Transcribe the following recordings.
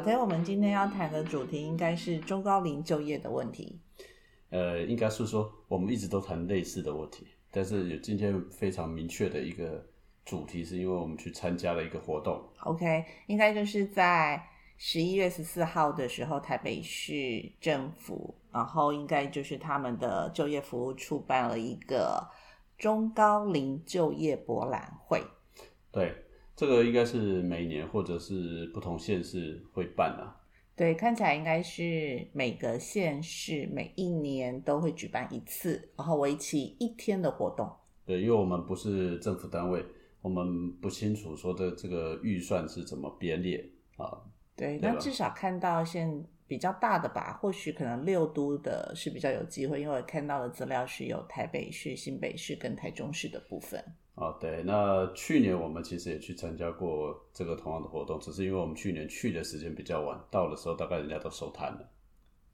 我是薛软，我是小推。小推，我们今天要谈的主题应该是中高龄就业的问题。呃，应该是说我们一直都谈类似的问题，但是有今天非常明确的一个主题，是因为我们去参加了一个活动。OK，应该就是在十一月十四号的时候，台北市政府，然后应该就是他们的就业服务处办了一个中高龄就业博览会。对，这个应该是每年或者是不同县市会办啊。对，看起来应该是每个县市每一年都会举办一次，然后为期一天的活动。对，因为我们不是政府单位，我们不清楚说的这个预算是怎么编列啊。对，对那至少看到现比较大的吧，或许可能六都的是比较有机会，因为我看到的资料是有台北市、新北市跟台中市的部分。啊，对，那去年我们其实也去参加过这个同样的活动，只是因为我们去年去的时间比较晚，到的时候大概人家都收摊了。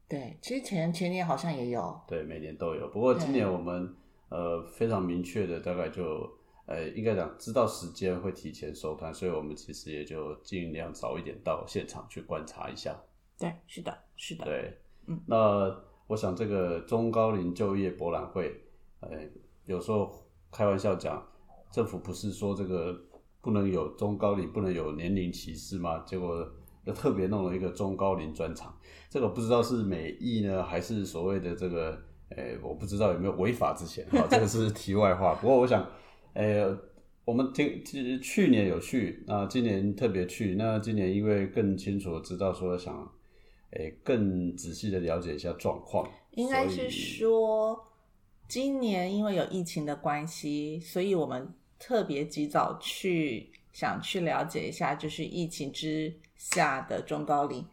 对，其实前前年好像也有，对，每年都有。不过今年我们呃非常明确的，大概就呃应该讲知道时间会提前收摊，所以我们其实也就尽量早一点到现场去观察一下。对，是的，是的，对，嗯，那我想这个中高龄就业博览会，呃，有时候开玩笑讲，政府不是说这个不能有中高龄，不能有年龄歧视吗？结果又特别弄了一个中高龄专场，这个不知道是美意呢，还是所谓的这个，呃，我不知道有没有违法之前，哈，这个是题外话。不过我想，呃，我们听其实去年有去，那今年特别去，那今年因为更清楚知道说想。诶，更仔细的了解一下状况，应该是说今年因为有疫情的关系，所以我们特别及早去想去了解一下，就是疫情之下的中高龄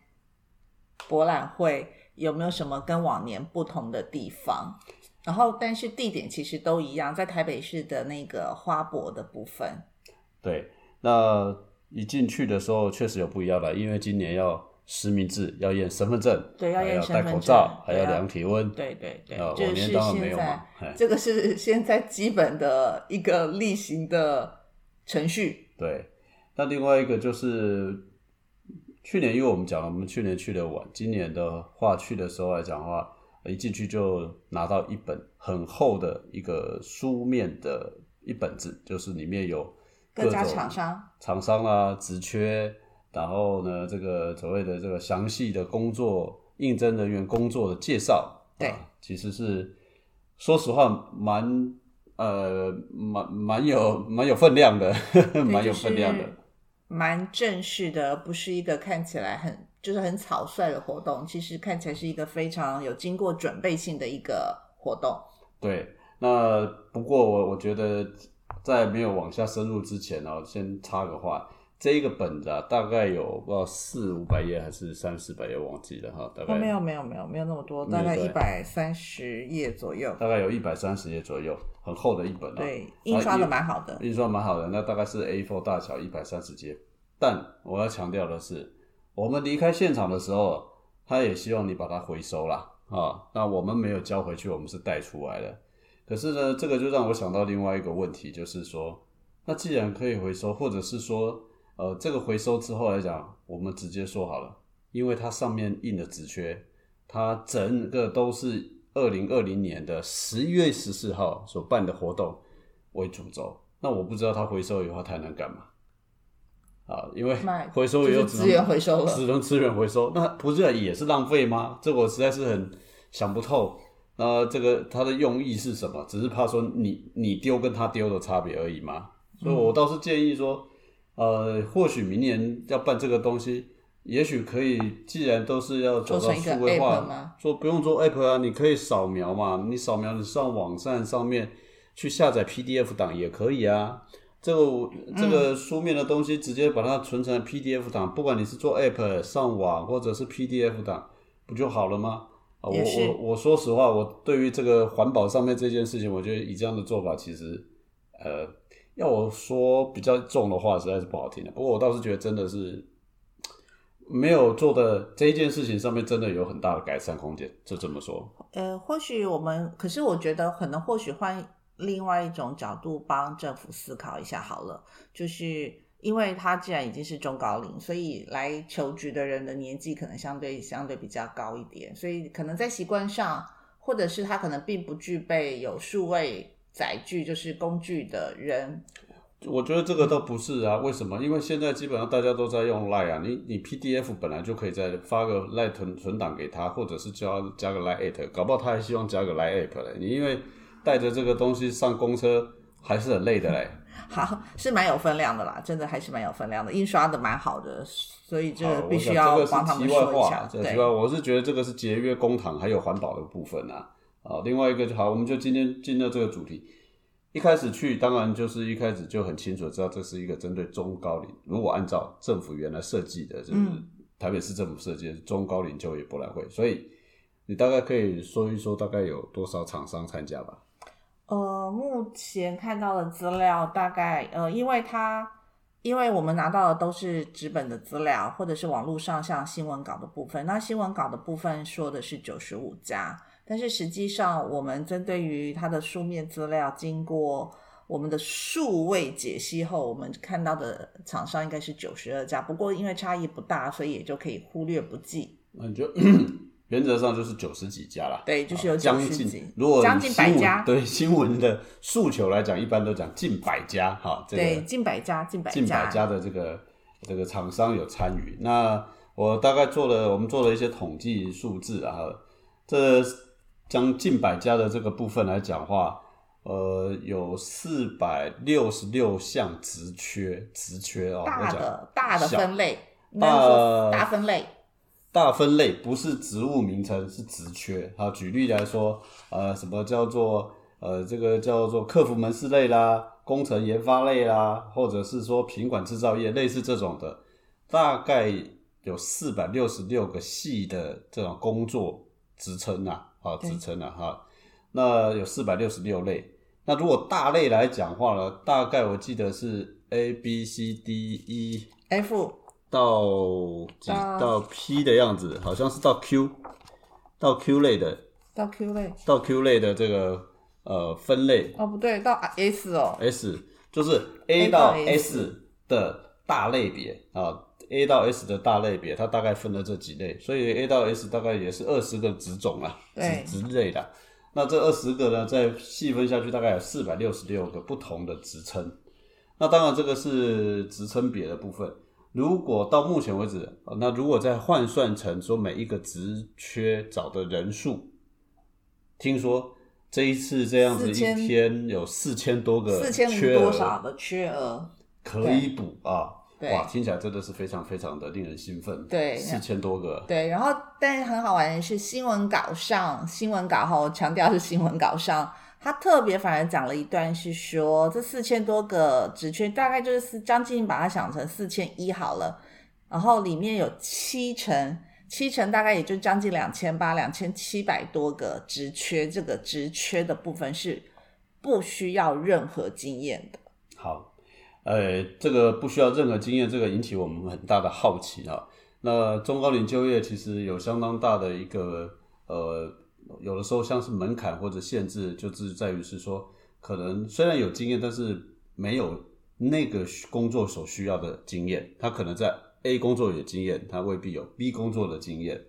博览会有没有什么跟往年不同的地方。然后，但是地点其实都一样，在台北市的那个花博的部分。对，那一进去的时候确实有不一样的，因为今年要实名制，要验身份证，对要验还要戴身份证口罩，还要量体温，对对对，往年当然没有嘛，嘿。这个是 现在基本的一个例行的程序。对，那另外一个就是去年，因为我们讲了，我们去年去的晚，今年的话去的时候来讲的话，一进去就拿到一本很厚的一个书面的一本子，就是里面有各家厂商。厂商啦、职缺，然后呢，这个所谓的这个详细的工作应征人员工作的介绍，对啊，其实是说实话蛮呃蛮蛮有蛮有分量的，蛮有分量的。就是蛮正式的，不是一个看起来很就是很草率的活动，其实看起来是一个非常有经过准备性的一个活动。对，那不过我我觉得在没有往下深入之前呢、先插个话，这一个本子啊，大概有不知道四五百页还是三四百页，忘记了哈，大概、哦，没有没有没有没有那么多，大概一百三十页左右。大概有一百三十页左右，很厚的一本啊。对，印刷的蛮好的。印刷蛮好的，那大概是 A4 大小，一百三十页。但我要强调的是，我们离开现场的时候，他也希望你把它回收啦啊。那我们没有交回去，我们是带出来的。可是呢，这个就让我想到另外一个问题，就是说，那既然可以回收，或者是说，呃，这个回收之后来讲，我们直接说好了，因为它上面印的纸缺，它整个都是二零二零年的十一月十四号所办的活动为主轴。那我不知道它回收以后它能干嘛啊？因为卖回收以后资源回收了只能资源回收，那不是也是浪费吗？这我实在是很想不透。那这个它的用意是什么？只是怕说你你丢跟他丢的差别而已吗？所以我倒是建议说，呃，或许明年要办这个东西，也许可以，既然都是要走到数位化，说不用做 app 啊，你可以扫描嘛，你扫描你上网站上面去下载 PDF 档也可以啊。这个这个书面的东西直接把它存成 PDF 档，不管你是做 app 上网或者是 PDF 档，不就好了吗？啊，我我我说实话，我对于这个环保上面这件事情，我觉得以这样的做法，其实呃，要我说比较重的话，实在是不好听的。不过我倒是觉得真的是没有做的这一件事情上面，真的有很大的改善空间，就这么说。呃，或许我们，可是我觉得可能或许换另外一种角度帮政府思考一下好了，就是因为他既然已经是中高龄，所以来求职的人的年纪可能相对相对比较高一点，所以可能在习惯上，或者是他可能并不具备有数位载具就是工具的人。我觉得这个都不是啊，为什么？因为现在基本上大家都在用 Line 啊，你你 PDF 本来就可以再发个 Line 存存档给他，或者是加加个 Line at，搞不好他还希望加个 Line app 嘞。你因为带着这个东西上公车还是很累的嘞。好，是蛮有分量的啦，真的还是蛮有分量的，印刷的蛮好的，所以这必须要想帮他们说一下。对这个题外，我是觉得这个是节约公帑还有环保的部分啊。啊，另外一个就好，我们就今天进到这个主题。一开始去，当然就是一开始就很清楚知道这是一个针对中高龄。如果按照政府原来设计的，就是嗯台北市政府设计的中高龄就业博览会，所以你大概可以说一说，大概有多少厂商参加吧？呃，目前看到的资料大概呃，因为它因为我们拿到的都是纸本的资料，或者是网络上像新闻稿的部分。那新闻稿的部分说的是九十五家，但是实际上我们针对于它的书面资料，经过我们的数位解析后，我们看到的厂商应该是九十二家。不过因为差异不大，所以也就可以忽略不计。那你就 原则上就是九十几家啦。对，就是有啊将近，，如果将近百家。对新闻的诉求来讲，一般都讲近百家哈。这个对，近百家，近百近百家的这个这个厂商有参与。那我大概做了，我们做了一些统计数字啊，这将近百家的这个部分来讲话，呃，有四百六十六项职缺，职缺哦，我大的大的分类，大大分类。大分类不是职务名称，是职缺。好，举例来说，呃，什么叫做呃这个叫做客服门市类啦、工程研发类啦，或者是说品管制造业类似这种的，大概有四百六十六个系的这种工作职称啊，啊对职称啊哈。那有四百六十六类。那如果大类来讲话呢，大概我记得是 A B C D E F 到几到到 P 的样子，好像是到 Q，到 Q 类的，到 Q 类到 Q 类的这个呃分类哦，不对，到 S 哦，S，就是 A 到 S 的大类别啊，A 到 S 的大类别，它大概分了这几类，所以 A 到 S 大概也是二十个职种啦，对职职类的。那这二十个呢，再细分下去，大概有四百六十六个不同的职称。那当然，这个是职称别的部分。如果到目前为止，呃那如果再换算成说每一个职缺找的人数，听说这一次这样子一4000天有四千多个四千零缺多少的缺额？可以补啊！对哇，听起来真的是非常非常的令人兴奋。对四千多个，对，然后但是很好玩的是，新闻稿上，新闻稿哈，我强调是新闻稿上，他特别反而讲了一段，是说这四千多个职缺，大概就是四将近把它想成四千一好了，然后里面有七成，七成大概也就将近两千八、两千七百多个职缺，这个职缺的部分是不需要任何经验的。好，呃，这个不需要任何经验，这个引起我们很大的好奇啊。那中高龄就业其实有相当大的一个呃，有的时候像是门槛或者限制，就是在于是说，可能虽然有经验，但是没有那个工作所需要的经验，他可能在 A 工作有经验，他未必有 B 工作的经验。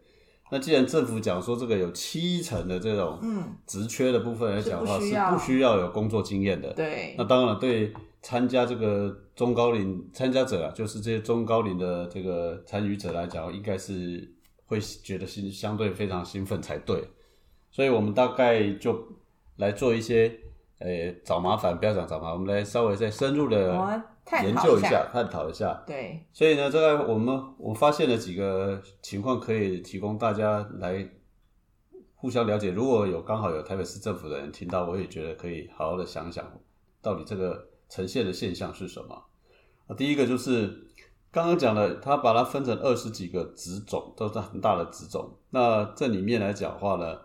那既然政府讲说这个有七成的这种嗯，职缺的部分来讲的话，是不需要有工作经验的。对那当然，对参加这个中高龄参加者啊，就是这些中高龄的这个参与者来讲，应该是会觉得兴相对非常兴奋才对。所以我们大概就来做一些，呃，找麻烦不要讲找麻烦，我们来稍微再深入的研究一下、探讨一下。对，所以呢，这个我们我发现了几个情况，可以提供大家来互相了解。如果有刚好有台北市政府的人听到，我也觉得可以好好的想想，到底这个呈现的现象是什么。啊，第一个就是刚刚讲的，他把它分成二十几个职种，都是很大的职种。那这里面来讲话呢，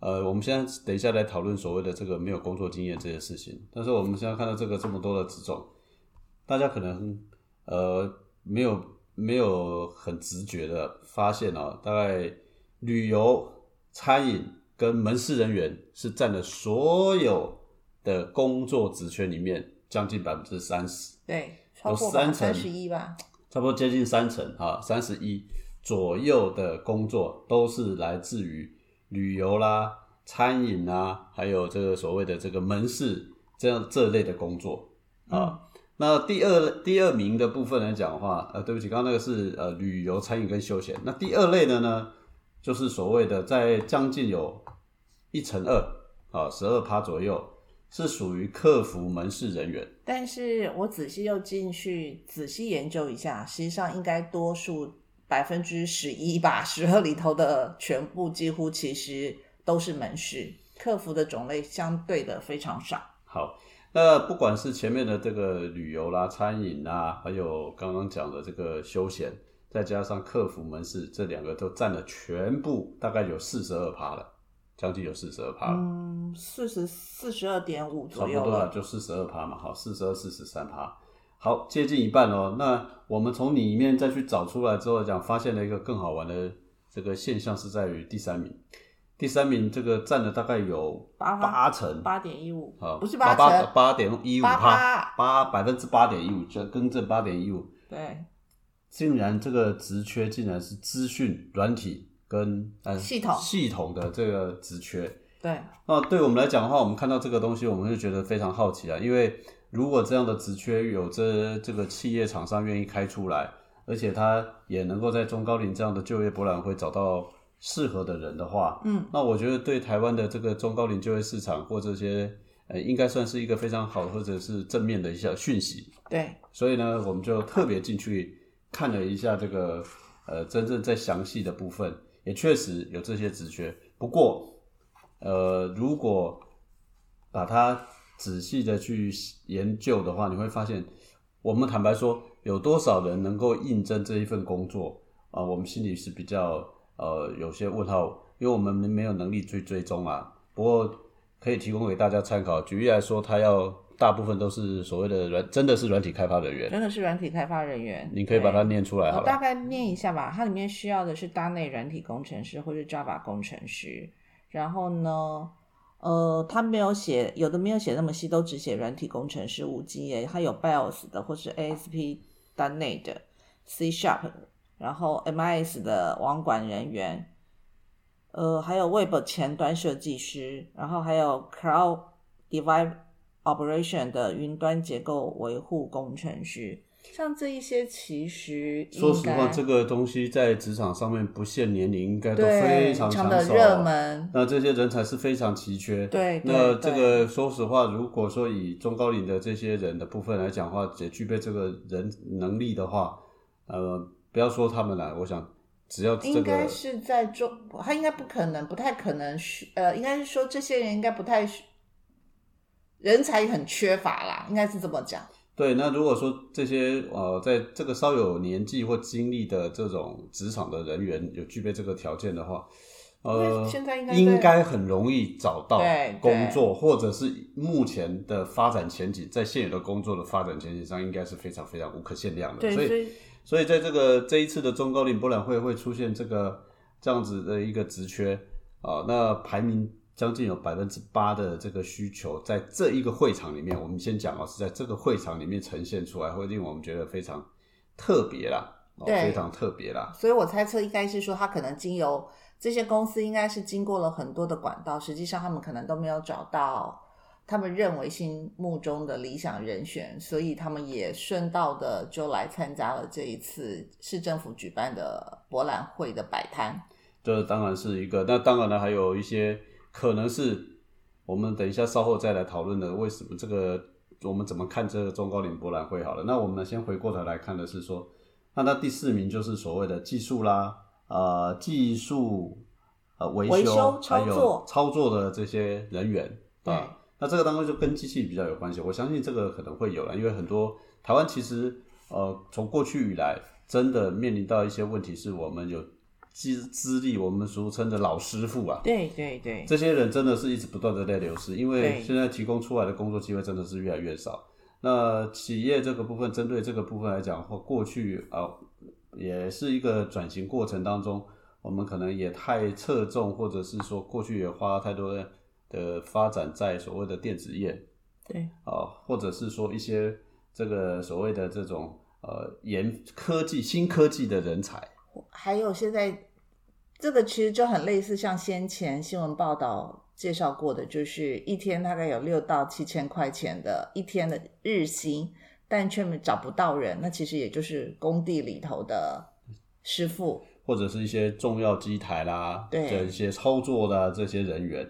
呃，我们现在等一下来讨论所谓的这个没有工作经验这些事情。但是我们现在看到这个这么多的职种，大家可能呃没有没有很直觉的发现哦，大概旅游、餐饮跟门市人员是占了所有的工作职缺里面将近百分之三十。对，超过三成三十一吧。差不多接近三成啊，三十一左右的工作都是来自于旅游啦、餐饮啦，还有这个所谓的这个门市这样这类的工作啊。那第二第二名的部分来讲的话，呃，对不起，刚刚那个是呃旅游、餐饮跟休闲。那第二类的呢，就是所谓的在将近有一成二啊，十二趴左右，是属于客服门市人员。但是我仔细又进去仔细研究一下，实际上应该多数百分之十一吧，十二里头的全部几乎其实都是门市，客服的种类相对的非常少。好，那不管是前面的这个旅游啦、餐饮啦，还有刚刚讲的这个休闲，再加上客服门市，这两个都占了全部，大概有四十二趴了，将近有四十二趴了。嗯，四十四十二点五差不多。就四十二趴嘛，好，四十二、四十三趴，好，接近一半哦。那我们从里面再去找出来之后讲，发现了一个更好玩的这个现象是在于第三名，第三名这个占了大概有八八成，八点一五啊，，不是八八成，八点一五趴。八百分之八点一五，就更正八点一五，对，竟然这个职缺竟然是资讯软体跟呃系统。系统的这个职缺。对，那对我们来讲的话，我们看到这个东西，我们就觉得非常好奇啊，因为如果这样的职缺有这这个企业厂商愿意开出来，而且他也能够在中高龄这样的就业博览会找到适合的人的话，嗯，那我觉得对台湾的这个中高龄就业市场或这些呃，应该算是一个非常好或者是正面的一些讯息。对，所以呢，我们就特别进去看了一下这个呃真正在详细的部分，也确实有这些职缺。不过，呃，如果把它仔细的去研究的话，你会发现，我们坦白说，有多少人能够应征这一份工作啊、我们心里是比较呃有些问号，因为我们没有能力去追踪啊。不过可以提供给大家参考。举例来说，他要大部分都是所谓的软，真的是软体开发人员。真的是软体开发人员。你可以把它念出来好大概念一下吧，它里面需要的是大内软体工程师或是 Java 工程师。然后呢，呃，他没有写，有的没有写那么细，都只写软体工程师五 G 耶，他有 BIOS 的或是 ASP 单内的 C Sharp，然后 MIS 的网管人员，呃，还有 Web 前端设计师，然后还有 Cloud Device Operation 的云端结构维护工程师。像这一些，其实说实话，这个东西在职场上面不限年龄，应该都非常抢手。的热门，那这些人才是非常奇缺。对对那这个说实话，如果说以中高龄的这些人的部分来讲的话，也具备这个人能力的话，呃，不要说他们了，我想只要这应该是在中，他应该不可能，不太可能需，呃，应该是说这些人应该不太需人才很缺乏啦，应该是这么讲。对，那如果说这些呃，在这个稍有年纪或经历的这种职场的人员有具备这个条件的话，呃，现在应该应该很容易找到对工作，或者是目前的发展前景，在现有的工作的发展前景上，应该是非常非常无可限量的。对，所以，所以在这个这一次的中高龄博览会会出现这个这样子的一个职缺啊、那排名将近有百分之八的这个需求，在这一个会场里面，我们先讲哦，是在这个会场里面呈现出来，会令我们觉得非常特别啦，哦，对非常特别啦。所以我猜测应该是说，他可能经由这些公司，应该是经过了很多的管道，实际上他们可能都没有找到他们认为心目中的理想人选，所以他们也顺道的就来参加了这一次市政府举办的博览会的摆摊。这当然是一个，那当然了，还有一些可能是我们等一下稍后再来讨论的，为什么这个我们怎么看这个中高龄博览会好了。那我们呢，先回过头来看的是说，那那第四名就是所谓的技术啦，呃，技术呃维维修还有操作操作的这些人员对啊。那这个当中就跟机器比较有关系，我相信这个可能会有了，因为很多台湾其实呃从过去以来真的面临到一些问题，是我们有资资历，我们俗称的老师傅啊，对对对，这些人真的是一直不断的在流失，因为对现在提供出来的工作机会真的是越来越少。那企业这个部分，针对这个部分来讲，或过去啊、呃也是一个转型过程当中，我们可能也太侧重，或者是说过去也花太多的的发展在所谓的电子业对啊、或者是说一些这个所谓的这种呃研科技新科技的人才。还有现在这个其实就很类似，像先前新闻报道介绍过的，就是一天大概有六到七千块钱的一天的日薪，但却找不到人。那其实也就是工地里头的师傅，或者是一些重要机台啦，对这一些操作的这些人员。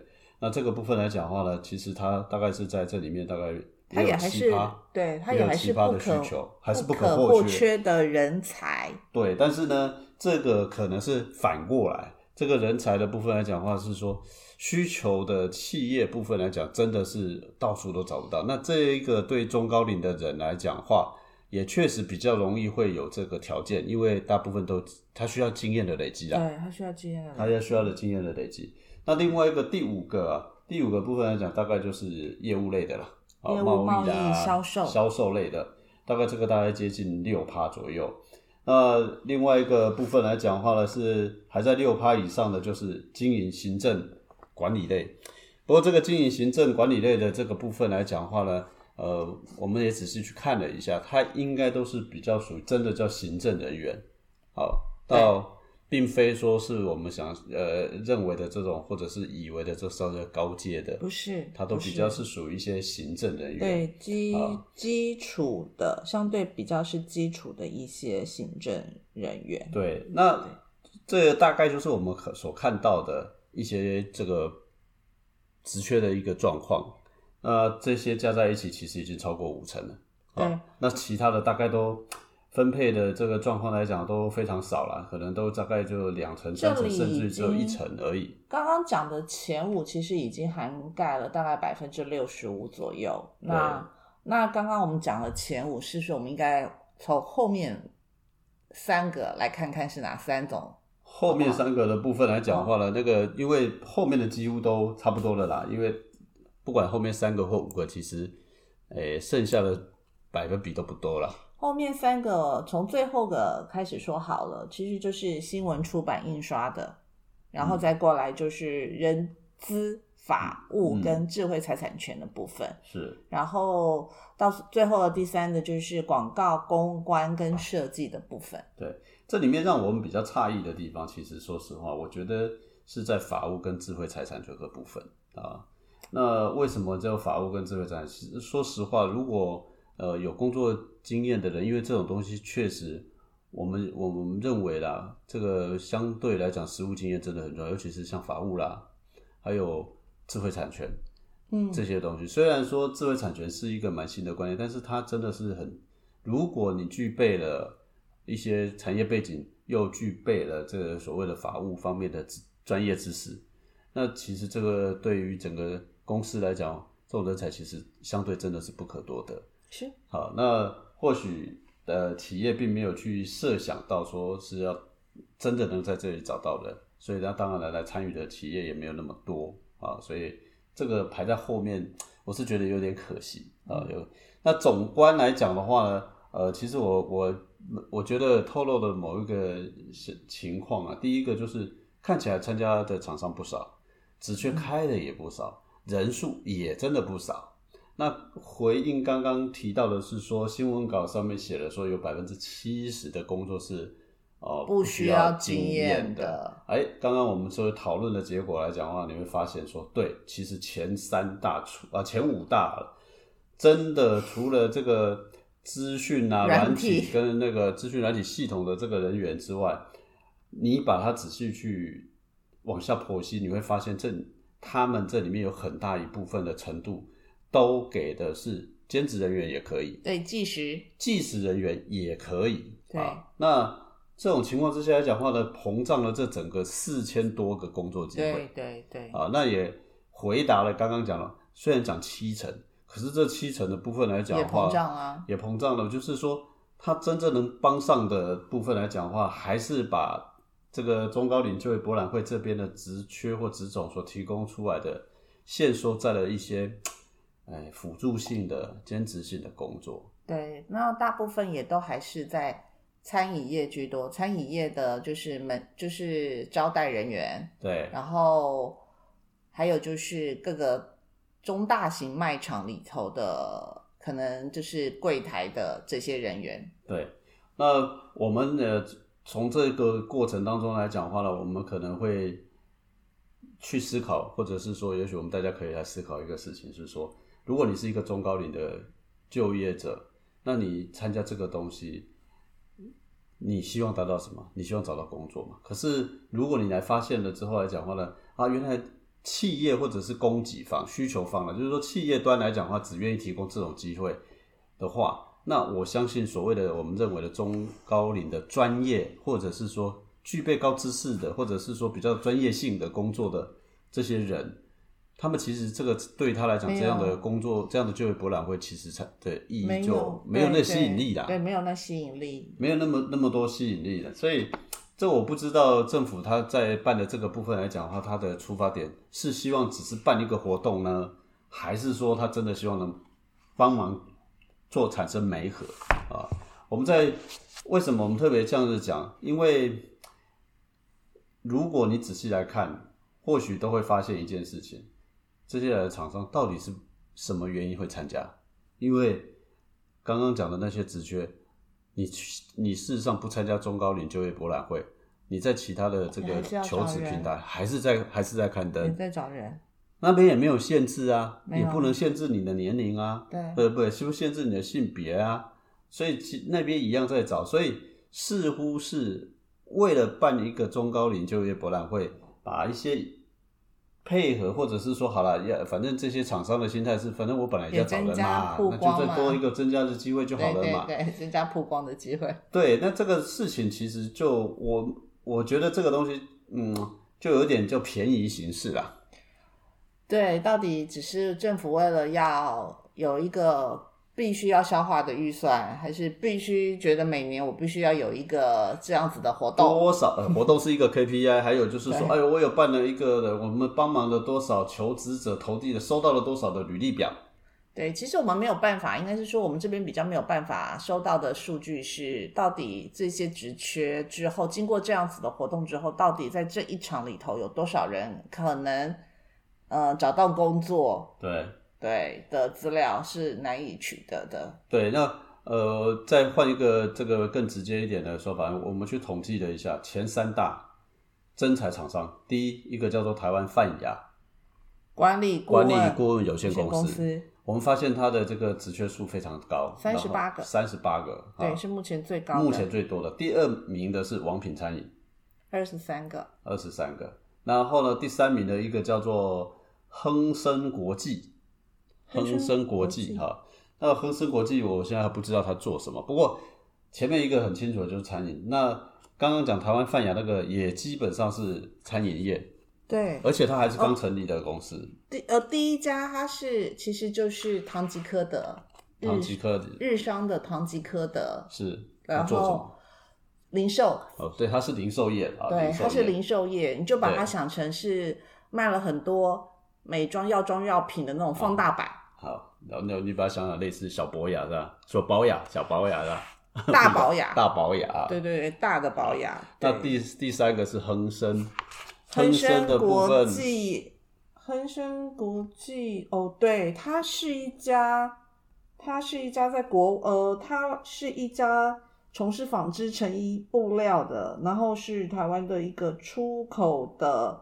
那这个部分来讲的话呢，其实它大概是在这里面大概他也还是7%对他也有也还是不可的需求还是不不可或缺的人才。对，但是呢，这个可能是反过来，这个人才的部分来讲的话是说，需求的企业部分来讲，真的是到处都找不到。那这一个对中高龄的人来讲话，也确实比较容易会有这个条件，因为大部分都他需要经验的累积啊，对他需要经验的他要需要的经验的累积。那另外一个第五个啊，第五个部分来讲，大概就是业务类的了，啊，业务贸贸易啊、销售销售类的，大概这个大概接近六趴左右。那另外一个部分来讲的话呢，是还在六趴以上的，就是经营、行政、管理类。不过这个经营、行政、管理类的这个部分来讲的话呢，呃，我们也仔细去看了一下，他应该都是比较属于真的叫行政人员，好，到并非说是我们想呃认为的这种，或者是以为的这稍微高阶的，不是，他都比较是属于一些行政人员。对基啊基础的，相对比较是基础的一些行政人员。对，那这大概就是我们可所看到的一些这个职缺的一个状况。那这些加在一起，其实已经超过五成了。对啊，那其他的大概都分配的这个状况来讲都非常少了，可能都大概就两成、三成，甚至只有一成而已。刚刚讲的前五其实已经涵盖了大概百分之六十五左右。那那刚刚我们讲了前五，是不是我们应该从后面三个来看看是哪三种？后面三个的部分来讲的话呢，那个因为后面的几乎都差不多了啦，因为不管后面三个或五个，其实诶、剩下的百分比都不多了。后面三个从最后个开始说好了，其实就是新闻出版印刷的，然后再过来就是人资、法务嗯跟智慧财产权的部分，是，然后到最后的第三个就是广告公关跟设计的部分。对这里面让我们比较诧异的地方，其实说实话，我觉得是在法务跟智慧财产权的部分啊。那为什么叫法务跟智慧财产？其实说实话，如果呃有工作经验的人，因为这种东西确实，我们我们认为啦，这个相对来讲，实务经验真的很重要，尤其是像法务啦，还有智慧产权，嗯，这些东西。虽然说智慧产权是一个蛮新的观念，但是它真的是很，如果你具备了一些产业背景，又具备了这个所谓的法务方面的知专业知识，那其实这个对于整个公司来讲，这种人才其实相对真的是不可多得。是好，那或许呃企业并没有去设想到说是要真的能在这里找到人，所以那当然来来参与的企业也没有那么多啊，所以这个排在后面，我是觉得有点可惜啊。有那总观来讲的话呢，呃，其实我我我觉得透露的某一个情况啊，第一个就是看起来参加的厂商不少，职缺开的也不少，人数也真的不少。那回应刚刚提到的是说，新闻稿上面写了说有百分之七十的工作是呃不需需要经经验的。的。哎，刚刚我们说讨论的结果来讲的话，你会发现说，对，其实前三大除啊前五大真的除了这个资讯啊软体跟那个资讯软体系统的这个人员之外，你把它仔细去往下剖析，你会发现这他们这里面有很大一部分的程度都给的是兼职人员也可以，对，计时计时人员也可以。对。啊，那这种情况之下来讲话呢，膨胀了这整个四千多个工作机对会。对对，啊，那也回答了刚刚讲了，虽然讲七成，可是这七成的部分来讲的话，膨胀啊。也膨胀了，就是说它真正能帮上的部分来讲的话，还是把这个中高龄就业博览会这边的职缺或职种所提供出来的限缩在了一些，哎，辅助性的、兼职性的工作。对，那大部分也都还是在餐饮业居多，餐饮业的就是门就是招待人员，对，然后还有就是各个中大型卖场里头的可能就是柜台的这些人员。对，那我们呢，从这个过程当中来讲话呢，我们可能会去思考，或者是说，也许我们大家可以来思考一个事情，是说，如果你是一个中高龄的就业者，那你参加这个东西，你希望达到什么？你希望找到工作嘛？可是如果你来发现了之后来讲话呢，啊，原来企业或者是供给方、需求方呢，就是说企业端来讲的话，只愿意提供这种机会的话，那我相信所谓的我们认为的中高龄的专业，或者是说具备高知识的，或者是说比较专业性的工作的这些人，他们其实这个对他来讲，这样的工作、这样的就业博览会，其实才的意义就没有那吸引力啦。对，没有那吸引力。没有那么那么多吸引力了，所以这我不知道政府他在办的这个部分来讲的话，他的出发点是希望只是办一个活动呢，还是说他真的希望能帮忙做产生媒合啊？我们在为什么我们特别这样子讲？因为如果你仔细来看，或许都会发现一件事情：这些来的厂商到底是什么原因会参加？因为刚刚讲的那些职缺，你你事实上不参加中高龄就业博览会，你在其他的这个求职平台还是在还是在刊也登，在找人，那边也没有限制啊，也不能限制你的年龄啊，对对不对？是不是限制你的性别啊？所以其那边一样在找，所以似乎是为了办一个中高龄就业博览会，把一些配合，或者是说好了，要反正这些厂商的心态是，反正我本来就要找人嘛，那就再多一个增加的机会就好对对了嘛。对，增加曝光的机会。对，那这个事情其实就我我觉得这个东西，嗯，就有点就便宜行事啦。对，到底只是政府为了要有一个必须要消化的预算，还是必须觉得每年我必须要有一个这样子的活动？多少呃活动是一个 KPI，还有就是说，哎呦，我有办了一个，我们帮忙了多少求职者投递的，收到了多少的履历表。对，其实我们没有办法，应该是说我们这边比较没有办法收到的数据是，到底这些职缺之后，经过这样子的活动之后，到底在这一场里头有多少人可能呃找到工作，对对的资料是难以取得的。对，那呃，再换一个这个更直接一点的说法，我们去统计了一下前三大真材厂商，第一一个叫做台湾泛亚管理管理顾问有限公司。我们发现它的这个职缺数非常高，三十八个三十八个，对，啊是目前最高的，目前最多的。第二名的是王品餐饮，二十三个，二十三个。然后呢，第三名的一个叫做亨生国际，亨生国国际际哈。那亨生国际，我现在还不知道他做什么。不过前面一个很清楚的就是餐饮。那刚刚讲台湾泛亚那个也基本上是餐饮业，对，而且它还是刚成立的公司，第呃第一家它是其实就是唐吉诃德，日唐吉诃德。日商的唐吉诃德。是然后？零售，哦，对，它是零售业啊，对，它是零售业，你就把它想成是卖了很多美妆药妆药品的那种放大版、好，然后你你把它想想类似小博雅是吧？小宝雅，小宝雅是吧？大保养，大宝雅。对对对，大的保养。那第第三个是恒生，恒生国际，恒生国际哦，对，它是一家，它是一家在国呃，它是一家从事纺织成衣布料的，然后是台湾的一个出口的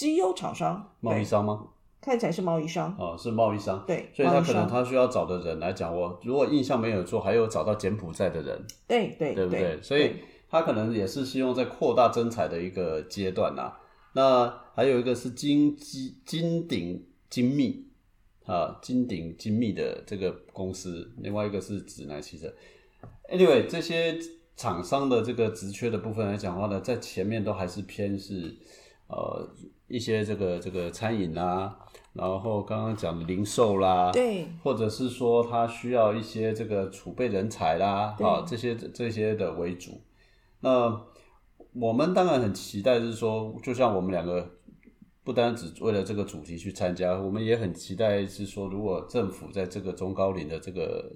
机优厂商，对贸易商吗？看起来是贸易商，哦，是贸易商。对，所以他可能他需要找的人来讲，我如果印象没有错，还有找到柬埔寨的人，对对对不对？所以他可能也是希望在扩大征才的一个阶段呐、那还有一个是金基金鼎精密啊，金鼎精密的这个公司，另外一个是指南汽车。Anyway，这些厂商的这个职缺的部分来讲的话呢，在前面都还是偏是呃一些这个这个餐饮啦，然后刚刚讲的零售啦，对或者是说他需要一些这个储备人才啦，啊，这些这些的为主。那我们当然很期待，是说，就像我们两个不单只为了这个主题去参加，我们也很期待是说，如果政府在这个中高龄的这个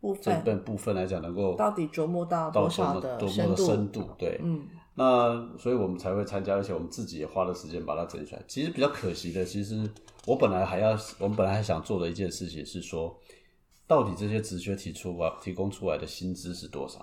部分部分来讲，能够到底琢磨到到多多少么多么深度？的深度，对，嗯，那所以我们才会参加，而且我们自己也花了时间把它整理出来。其实比较可惜的，其实我本来还要，我们本来还想做的一件事情是说，到底这些职缺提出啊提供出来的薪资是多少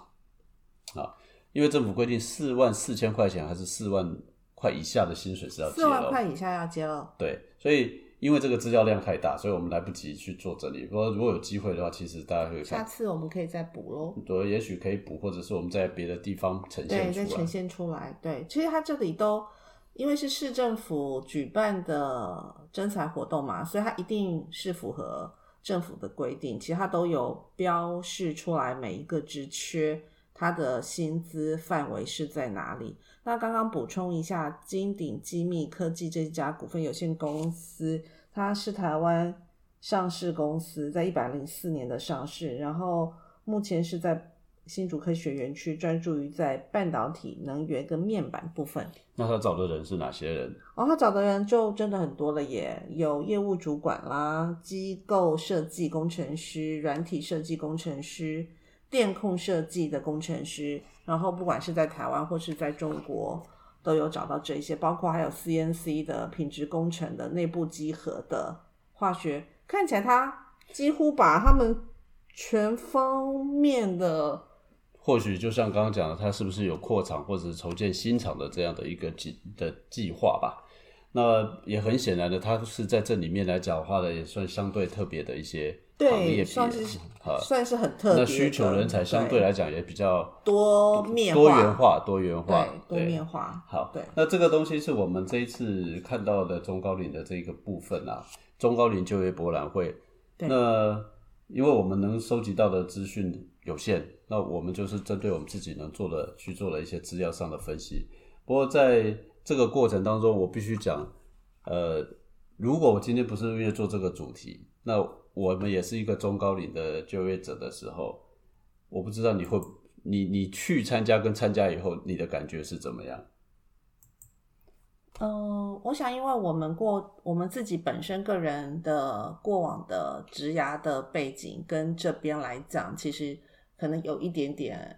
啊？因为政府规定四万四千块钱还是四万块以下的薪水是要四万块以下要接了。对，所以因为这个资料量太大，所以我们来不及去做整理。不过如果有机会的话，其实大家会下次我们可以再补喽。对，也许可以补，或者是我们在别的地方呈现出来。对，再呈现出来。对，其实它这里都因为是市政府举办的征才活动嘛，所以它一定是符合政府的规定。其实它都有标示出来每一个职缺。它的薪资范围是在哪里？那刚刚补充一下，金鼎机密科技这家股份有限公司，它是台湾上市公司，在一百零四年的上市，然后目前是在新竹科学园区，专注于在半导体、能源跟面板部分。那他找的人是哪些人？哦，他找的人就真的很多了，耶，有业务主管啦，机构设计工程师、软体设计工程师。电控设计的工程师，然后不管是在台湾或是在中国，都有找到这一些，包括还有 CNC 的品质工程的内部集合的化学，看起来他几乎把他们全方面的，或许就像刚刚讲的，他是不是有扩厂或者是筹建新厂的这样的一个计的计划吧？那也很显然的，他是在这里面来讲话的，也算相对特别的一些。对，算是算是很特别。那需求人才相对来讲也比较多面多元化，多元化，多面化。好，对。那这个东西是我们这一次看到的中高龄的这个部分啊，中高龄就业博览会。那因为我们能收集到的资讯有限，那我们就是针对我们自己能做的去做了一些资料上的分析。不过在这个过程当中，我必须讲，呃，如果我今天不是因为做这个主题，那我们也是一个中高龄的就业者的时候，我不知道你会，你你去参加跟参加以后，你的感觉是怎么样？嗯，我想，因为我们过我们自己本身个人的过往的职涯的背景跟这边来讲，其实可能有一点点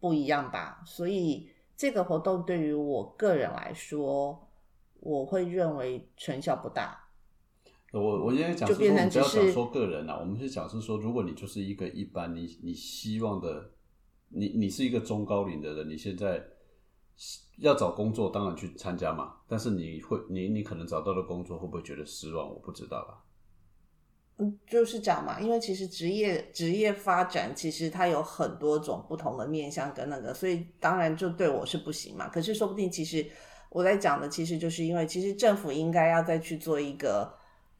不一样吧，所以这个活动对于我个人来说，我会认为成效不大。我我应该讲是说，不要讲说个人啊，我们是讲是说，如果你就是一个一般，你你希望的，你你是一个中高龄的人，你现在要找工作，当然去参加嘛。但是你会，你你可能找到的工作会不会觉得失望？我不知道啦。嗯，就是讲嘛，因为其实职业职业发展其实它有很多种不同的面向跟那个，所以当然就对我是不行嘛。可是说不定其实我在讲的，其实就是因为其实政府应该要再去做一个。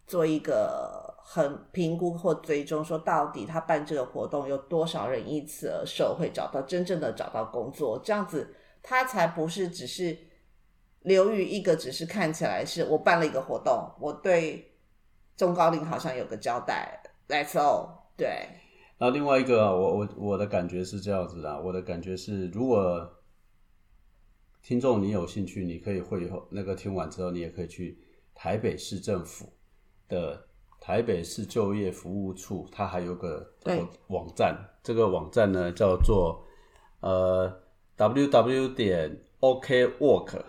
做一个很评估或追踪，说到底他办这个活动有多少人因此而受，会找到真正的找到工作，这样子他才不是只是流于一个只是看起来是我办了一个活动，我对中高龄好像有个交代，Let's all 对。然后另外一个，我我我的感觉是这样子的，我的感觉是，如果听众你有兴趣，你可以会后那个听完之后，你也可以去台北市政府。的台北市就业服务处，它还有个网站，这个网站呢叫做呃 w w 点 o k work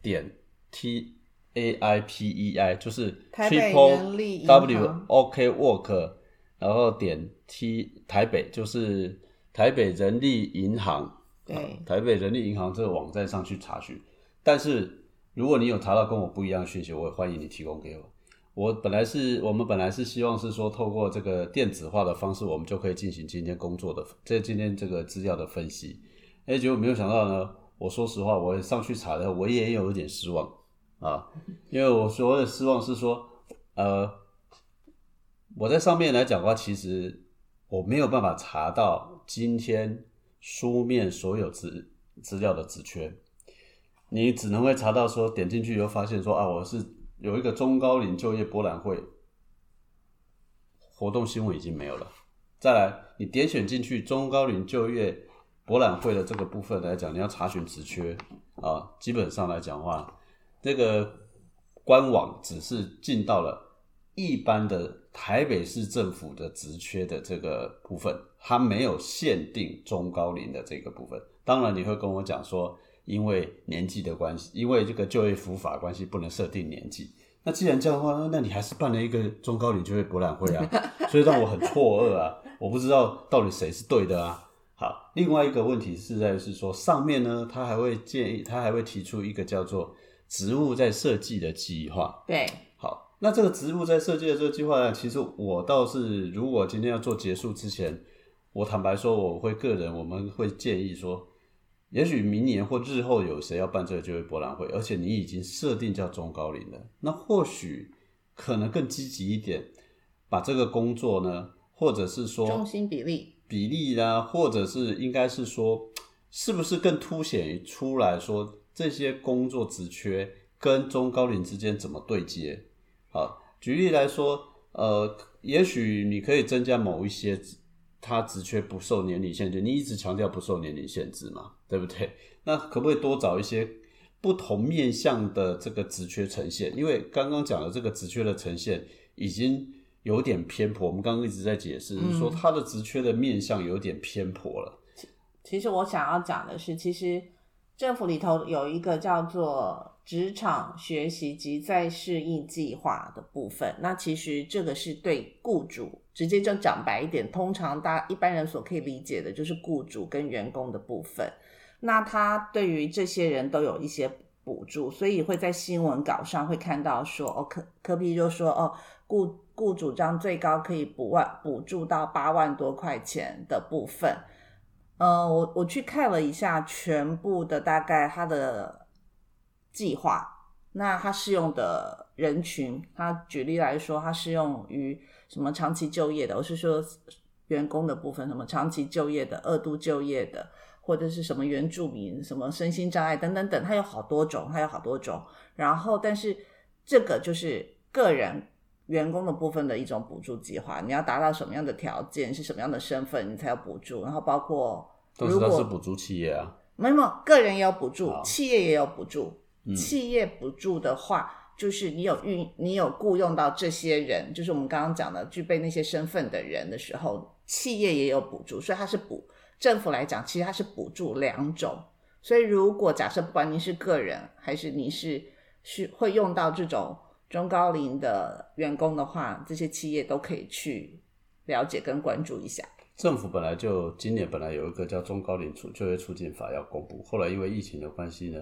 点 t a i p e i，就是 triple w o k work，然后点 t 台北就是台北人力银行，对，台北人力银行这个网站上去查询。但是如果你有查到跟我不一样的讯息，我也欢迎你提供给我。我本来是我们本来是希望是说，透过这个电子化的方式，我们就可以进行今天工作的这今天这个资料的分析。哎，结果没有想到呢，我说实话，我上去查的，我也有一点失望啊，因为我所谓的失望是说，呃，我在上面来讲的话，其实我没有办法查到今天书面所有资资料的职缺，你只能会查到说，点进去以后发现说啊，我是。有一个中高龄就业博览会活动新闻已经没有了。再来，你点选进去中高龄就业博览会的这个部分来讲，你要查询职缺啊，基本上来讲的话，这个官网只是进到了一般的台北市政府的职缺的这个部分，它没有限定中高龄的这个部分。当然，你会跟我讲说。因为年纪的关系，因为这个就业服务法关系，不能设定年纪。那既然这样的话，那你还是办了一个中高龄就业博览会啊，所以让我很错愕啊。我不知道到底谁是对的啊。好，另外一个问题是在是说上面呢，他还会建议，他还会提出一个叫做植物在设计的计划。对，好，那这个植物在设计的这个计划呢，其实我倒是如果今天要做结束之前，我坦白说，我会个人我们会建议说，也许明年或日后有谁要办这个就业博览会，而且你已经设定叫中高龄了，那或许可能更积极一点，把这个工作呢，或者是说中心比例。比例啦，或者是应该是说，是不是更凸显出来说这些工作职缺跟中高龄之间怎么对接？好，举例来说，呃，也许你可以增加某一些，它职缺不受年龄限制，你一直强调不受年龄限制嘛，对不对？那可不可以多找一些不同面向的这个职缺呈现？因为刚刚讲的这个职缺的呈现已经。有点偏颇，我们刚刚一直在解释，是说它的职缺的面向有点偏颇了。其实我想要讲的是，其实政府里头有一个叫做职场学习及再适应计划的部分。那其实这个是对雇主，直接就讲白一点，通常大一般人所可以理解的就是雇主跟员工的部分。那他对于这些人都有一些补助，所以会在新闻稿上会看到说，哦，科科比就说，哦，雇。雇主张最高可以补万补助到八万多块钱的部分，呃，我我去看了一下全部的大概他的计划，那他适用的人群，他举例来说，他适用于什么长期就业的，我是说员工的部分，什么长期就业的、二度就业的，或者是什么原住民、什么身心障碍等等等，它有好多种，它有好多种。然后，但是这个就是个人。员工的部分的一种补助计划，你要达到什么样的条件，是什么样的身份，你才有补助。然后包括，如果是补助企业啊，没有，个人也有补助，企业也有补助。企业补助的话，就是你有运，你有雇佣到这些人，就是我们刚刚讲的具备那些身份的人的时候，企业也有补助，所以它是补。政府来讲，其实它是补助两种。所以如果假设不管你是个人，还是你是是会用到这种。中高龄的员工的话，这些企业都可以去了解跟关注一下。政府本来就今年本来有一个叫《中高龄促就业促进法》要公布，后来因为疫情的关系呢，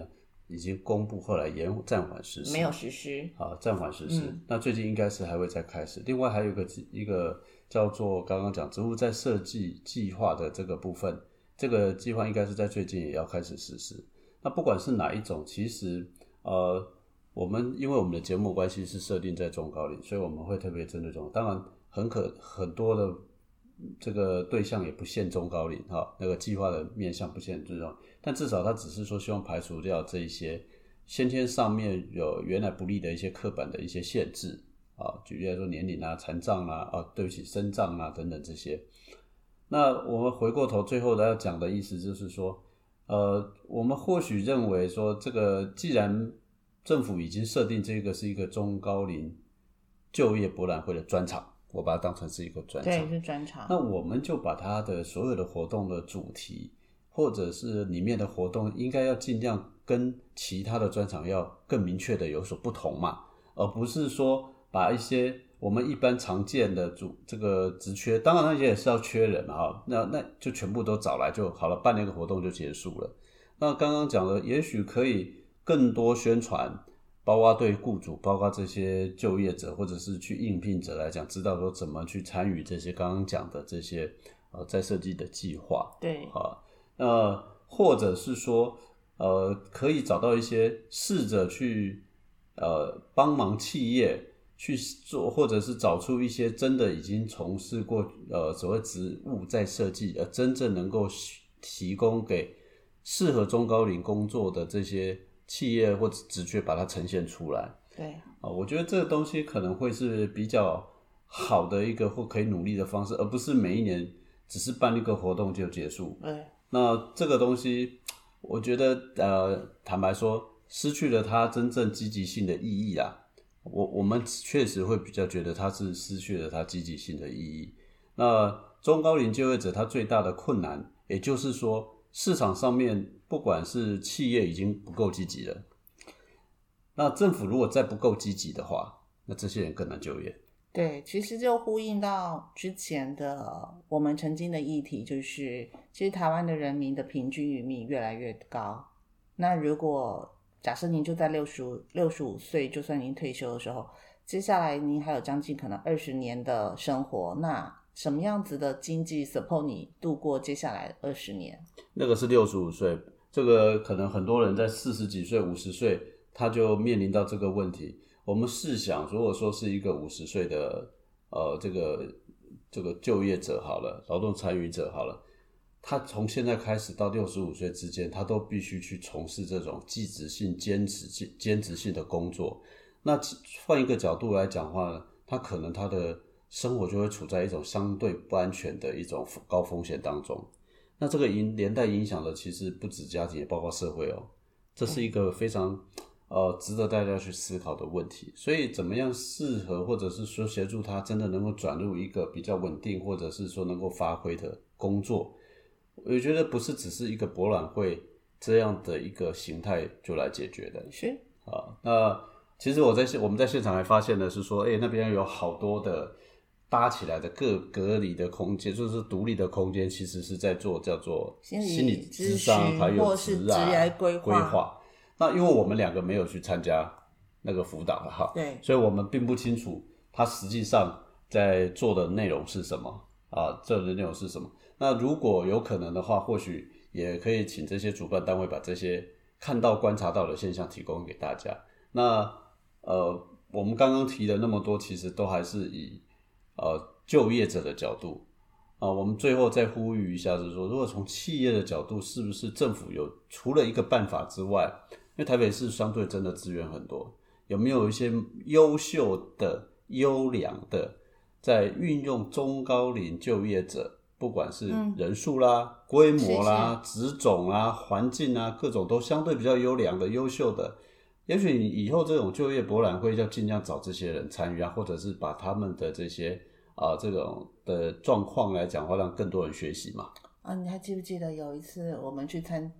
已经公布，后来延暂缓实施，没有实施。啊，暂缓实施。那最近应该是还会再开始。另外还有一个一个叫做刚刚讲植物在设计计划的这个部分，这个计划应该是在最近也要开始实施。那不管是哪一种，其实呃。我们因为我们的节目关系是设定在中高龄，所以我们会特别针对这种。当然，很可很多的这个对象也不限中高龄哈，那个计划的面向不限这种，但至少他只是说希望排除掉这一些先天上面有原来不利的一些刻板的一些限制啊，举例来说年龄啊、残障啊、啊对不起身障啊等等这些。那我们回过头最后要讲的意思就是说，呃，我们或许认为说这个既然政府已经设定这个是一个中高龄就业博览会的专场，我把它当成是一个专场，对，是专场。那我们就把它的所有的活动的主题，或者是里面的活动，应该要尽量跟其他的专场要更明确的有所不同嘛，而不是说把一些我们一般常见的主这个职缺，当然那些也是要缺人嘛，哈，那那就全部都找来就好了，办那个活动就结束了。那刚刚讲的，也许可以。更多宣传，包括对雇主，包括这些就业者或者是去应聘者来讲，知道说怎么去参与这些刚刚讲的这些呃在设计的计划。对啊，那或者是说呃可以找到一些试着去呃帮忙企业去做，或者是找出一些真的已经从事过呃所谓职务在设计，呃真正能够提供给适合中高龄工作的这些。企业或者直觉把它呈现出来，对啊，我觉得这个东西可能会是比较好的一个或可以努力的方式，而不是每一年只是办一个活动就结束。对，那这个东西，我觉得呃，坦白说，失去了它真正积极性的意义啊。我我们确实会比较觉得它是失去了它积极性的意义。那中高龄就业者他最大的困难，也就是说市场上面。不管是企业已经不够积极了，那政府如果再不够积极的话，那这些人更难就业。对，其实就呼应到之前的我们曾经的议题，就是其实台湾的人民的平均余命越来越高。那如果假设您就在六十五六十五岁，就算您退休的时候，接下来您还有将近可能二十年的生活，那什么样子的经济 support 你度过接下来二十年？那个是六十五岁，这个可能很多人在四十几岁、五十岁，他就面临到这个问题。我们试想，如果说是一个五十岁的呃这个这个就业者好了，劳动参与者好了，他从现在开始到六十五岁之间，他都必须去从事这种技职性、兼职性、兼职性的工作。那换一个角度来讲话呢，他可能他的生活就会处在一种相对不安全的一种高风险当中。那这个影连带影响的其实不止家庭，也包括社会哦。这是一个非常。呃，值得大家去思考的问题。所以，怎么样适合，或者是说协助他，真的能够转入一个比较稳定，或者是说能够发挥的工作？我觉得不是只是一个博览会这样的一个形态就来解决的。是啊，那其实我在现我们在现场还发现的是说，哎，那边有好多的搭起来的各隔离的空间，就是独立的空间，其实是在做叫做心理咨商，还有职啊规划。那因为我们两个没有去参加那个辅导了哈，对，所以我们并不清楚他实际上在做的内容是什么啊，这的内容是什么？那如果有可能的话，或许也可以请这些主办单位把这些看到、观察到的现象提供给大家。那呃，我们刚刚提的那么多，其实都还是以呃就业者的角度啊。我们最后再呼吁一下，就是说，如果从企业的角度，是不是政府有除了一个办法之外？因为台北市相对真的资源很多，有没有一些优秀的、优良的，在运用中高龄就业者，不管是人数啦、规模啦、职种啦、环境啊，各种都相对比较优良的、优秀的，也许以后这种就业博览会要尽量找这些人参与啊，或者是把他们的这些啊这种的状况来讲话，让更多人学习嘛。啊，你还记不记得有一次我们去参？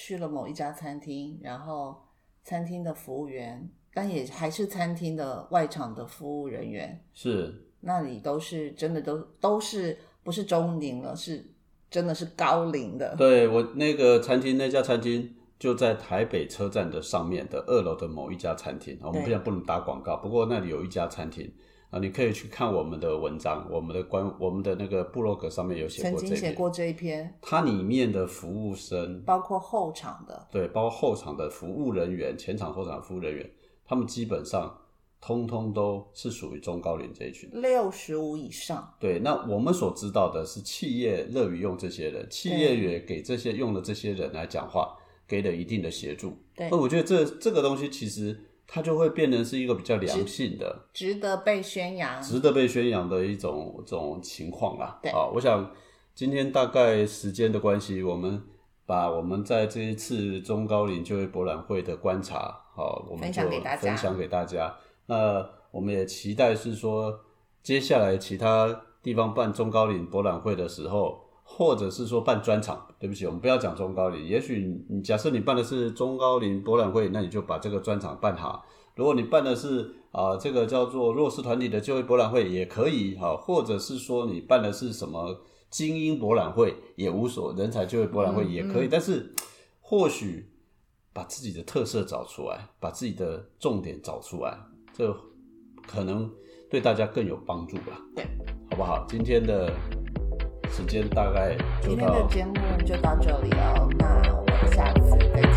去了某一家餐厅，然后餐厅的服务员，但也还是餐厅的外场的服务人员，是那里都是真的都都是不是中龄了，是真的是高龄的。对我那个餐厅那家餐厅就在台北车站的上面的二楼的某一家餐厅，我们现在不能打广告，不过那里有一家餐厅。啊，你可以去看我们的文章，我们的官，我们的那个部落格上面有写过这曾经写过这一篇。它里面的服务生，包括后场的，对，包括后场的服务人员，前场、后场服务人员，他们基本上通通都是属于中高龄这一群，六十五以上。对，那我们所知道的是，企业乐于用这些人，企业也给这些用的这些人来讲话，给了一定的协助。对，那我觉得这这个东西其实。它就会变成是一个比较良性的，值得被宣扬，值得被宣扬的一种这种情况啦。对，啊，我想今天大概时间的关系，我们把我们在这一次中高龄就业博览会的观察，好，我们就分享给大家。那我们也期待是说，接下来其他地方办中高龄博览会的时候。或者是说办专场，对不起，我们不要讲中高龄。也许你假设你办的是中高龄博览会，那你就把这个专场办好。如果你办的是啊这个叫做弱势团体的就业博览会，也可以哈。或者是说你办的是什么精英博览会，也无所人才就业博览会也可以。但是或许把自己的特色找出来，把自己的重点找出来，这可能对大家更有帮助吧？对，好不好？今天的。时间大概今天的节目就到这里了，那我们下次再见。